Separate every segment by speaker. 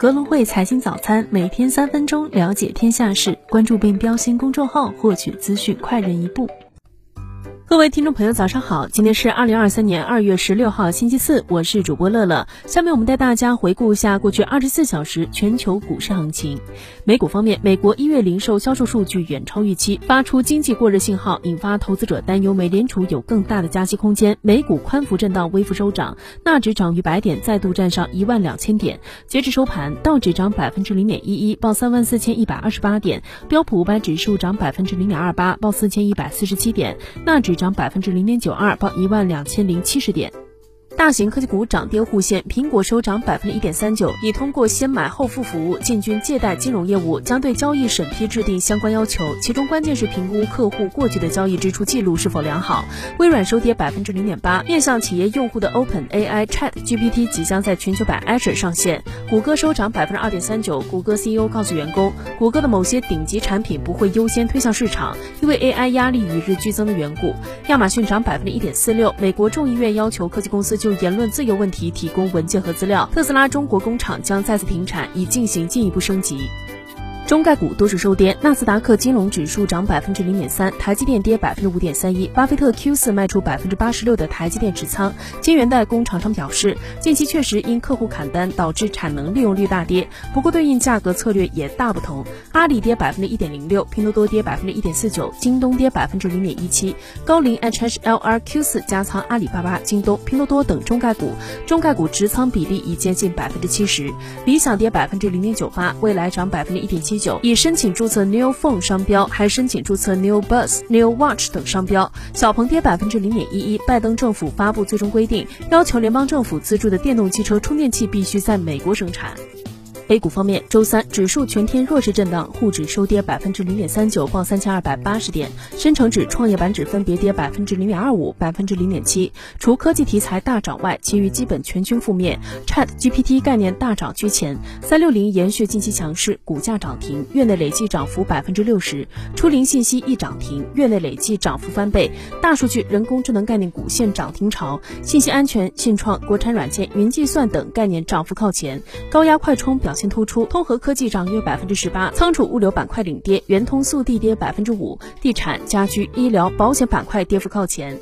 Speaker 1: 格隆汇财经早餐，每天三分钟了解天下事，关注并标新公众号，获取资讯快人一步。各位听众朋友，早上好！今天是二零二三年二月十六号，星期四，我是主播乐乐。下面我们带大家回顾一下过去二十四小时全球股市行情。美股方面，美国一月零售销售数据远超预期，发出经济过热信号，引发投资者担忧美联储有更大的加息空间。美股宽幅震荡，微幅收涨，纳指涨逾百点，再度站上一万两千点。截至收盘，道指涨百分之零点一一，报三万四千一百二十八点；标普五百指数涨百分之零点二八，报四千一百四十七点；纳指涨百分之零点九二，报一万两千零七十点。大型科技股涨跌互现，苹果收涨百分之一点三九，已通过先买后付服务进军借贷金融业务，将对交易审批制定相关要求，其中关键是评估客户过去的交易支出记录是否良好。微软收跌百分之零点八，面向企业用户的 Open AI Chat GPT 即将在全球版 Azure 上线。谷歌收涨百分之二点三九，谷歌 CEO 告诉员工，谷歌的某些顶级产品不会优先推向市场，因为 AI 压力与日俱增的缘故。亚马逊涨百分之一点四六，美国众议院要求科技公司就就言论自由问题提供文件和资料，特斯拉中国工厂将再次停产，以进行进一步升级。中概股多数收跌，纳斯达克金融指数涨百分之零点三，台积电跌百分之五点三一。巴菲特 Q 四卖出百分之八十六的台积电持仓。金源代工厂商表示，近期确实因客户砍单导致产能利用率大跌，不过对应价格策略也大不同。阿里跌百分之一点零六，拼多多跌百分之一点四九，京东跌百分之零点一七。高瓴 HHLR Q 四加仓阿里巴巴、京东、拼多多等中概股，中概股持仓比例已接近百分之七十。理想跌百分之零点九八，未来涨百分之一点七。已申请注册 New Phone 商标，还申请注册 New Bus、New Watch 等商标。小鹏跌百分之零点一一。拜登政府发布最终规定，要求联邦政府资助的电动汽车充电器必须在美国生产。A 股方面，周三指数全天弱势震荡，沪指收跌百分之零点三九，报三千二百八十点；深成指、创业板指分别跌百分之零点二五、百分之零点七。除科技题材大涨外，其余基本全军覆灭。Chat GPT 概念大涨居前，三六零延续近期强势，股价涨停，月内累计涨幅百分之六十。初灵信息一涨停，月内累计涨幅翻倍。大数据、人工智能概念股现涨停潮，信息安全、信创、国产软件、云计算等概念涨幅靠前。高压快充表。现突出，通和科技涨约百分之十八，仓储物流板块领跌，圆通速递跌百分之五，地产、家居、医疗保险板块跌幅靠前。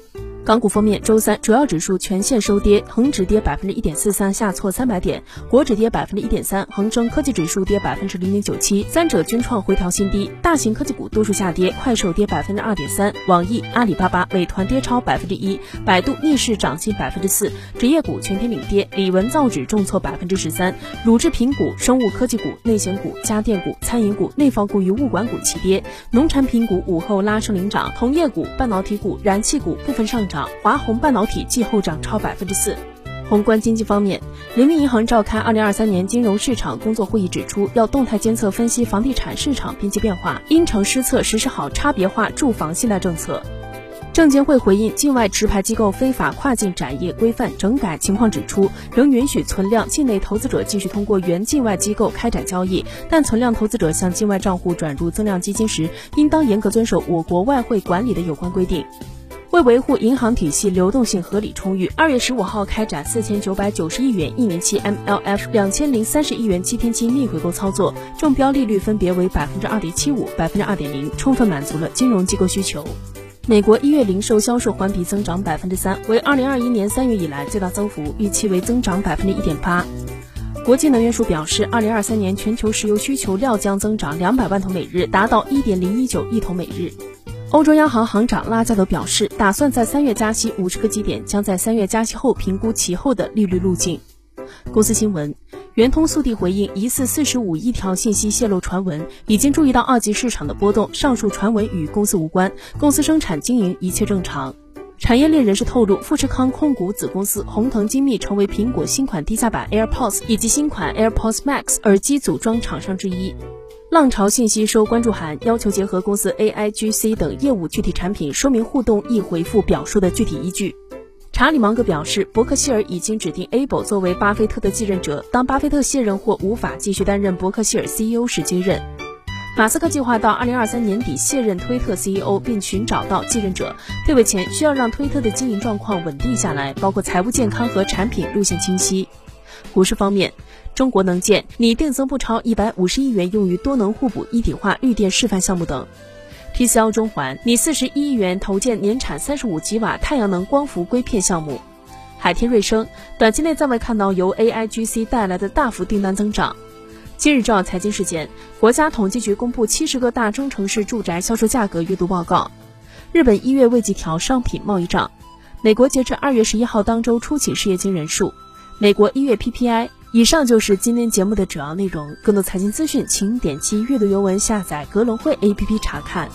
Speaker 1: 港股方面，周三主要指数全线收跌，恒指跌百分之一点四三，下挫三百点；国指跌百分之一点三，恒生科技指数跌百分之零点九七，三者均创回调新低。大型科技股多数下跌，快手跌百分之二点三，网易、阿里巴巴、美团跌超百分之一，百度逆势涨近百分之四。职业股全天领跌，理文造纸重挫百分之十三，乳制品股、生物科技股、内险股、家电股、餐饮股、内房股与物管股齐跌，农产品股午后拉升领涨，同业股、半导体股、燃气股部分上涨。华虹半导体季后涨超百分之四。宏观经济方面，人民银行召开二零二三年金融市场工作会议，指出要动态监测分析房地产市场边际变化，因城施策实施好差别化住房信贷政策。证监会回应境外持牌机构非法跨境展业规范整改情况，指出仍允许存量境内投资者继续通过原境外机构开展交易，但存量投资者向境外账户转入增量基金时，应当严格遵守我国外汇管理的有关规定。为维护银行体系流动性合理充裕，二月十五号开展四千九百九十亿元一年期 MLF 两千零三十亿元七天期逆回购操作，中标利率分别为百分之二点七五、百分之二点零，充分满足了金融机构需求。美国一月零售销售环比增长百分之三，为二零二一年三月以来最大增幅，预期为增长百分之一点八。国际能源署表示，二零二三年全球石油需求料将增长两百万桶每日，达到一点零一九亿桶每日。欧洲央行行长拉加德表示，打算在三月加息五十个基点，将在三月加息后评估其后的利率路径。公司新闻：圆通速递回应疑似四十五亿条信息泄露传闻，已经注意到二级市场的波动，上述传闻与公司无关，公司生产经营一切正常。产业链人士透露，富士康控股子公司鸿腾精密成为苹果新款低价版 AirPods 以及新款 AirPods Max 耳机组装厂商之一。浪潮信息收关注函，要求结合公司 AIGC 等业务具体产品说明互动易回复表述的具体依据。查理芒格表示，伯克希尔已经指定 Able 作为巴菲特的继任者，当巴菲特卸任或无法继续担任伯克希尔 CEO 时接任。马斯克计划到2023年底卸任推特 CEO，并寻找到继任者。退位前需要让推特的经营状况稳定下来，包括财务健康和产品路线清晰。股市方面。中国能建拟定增不超一百五十亿元用于多能互补一体化绿电示范项目等。TCL 中环拟四十一亿元投建年产三十五吉瓦太阳能光伏硅片项目。海天瑞声短期内暂未看到由 AIGC 带来的大幅订单增长。今日重要财经事件：国家统计局公布七十个大中城市住宅销售价格月度报告。日本一月未计调商品贸易账。美国截至二月十一号当周初请失业金人数。美国一月 PPI。以上就是今天节目的主要内容。更多财经资讯，请点击阅读原文下载格隆汇 APP 查看。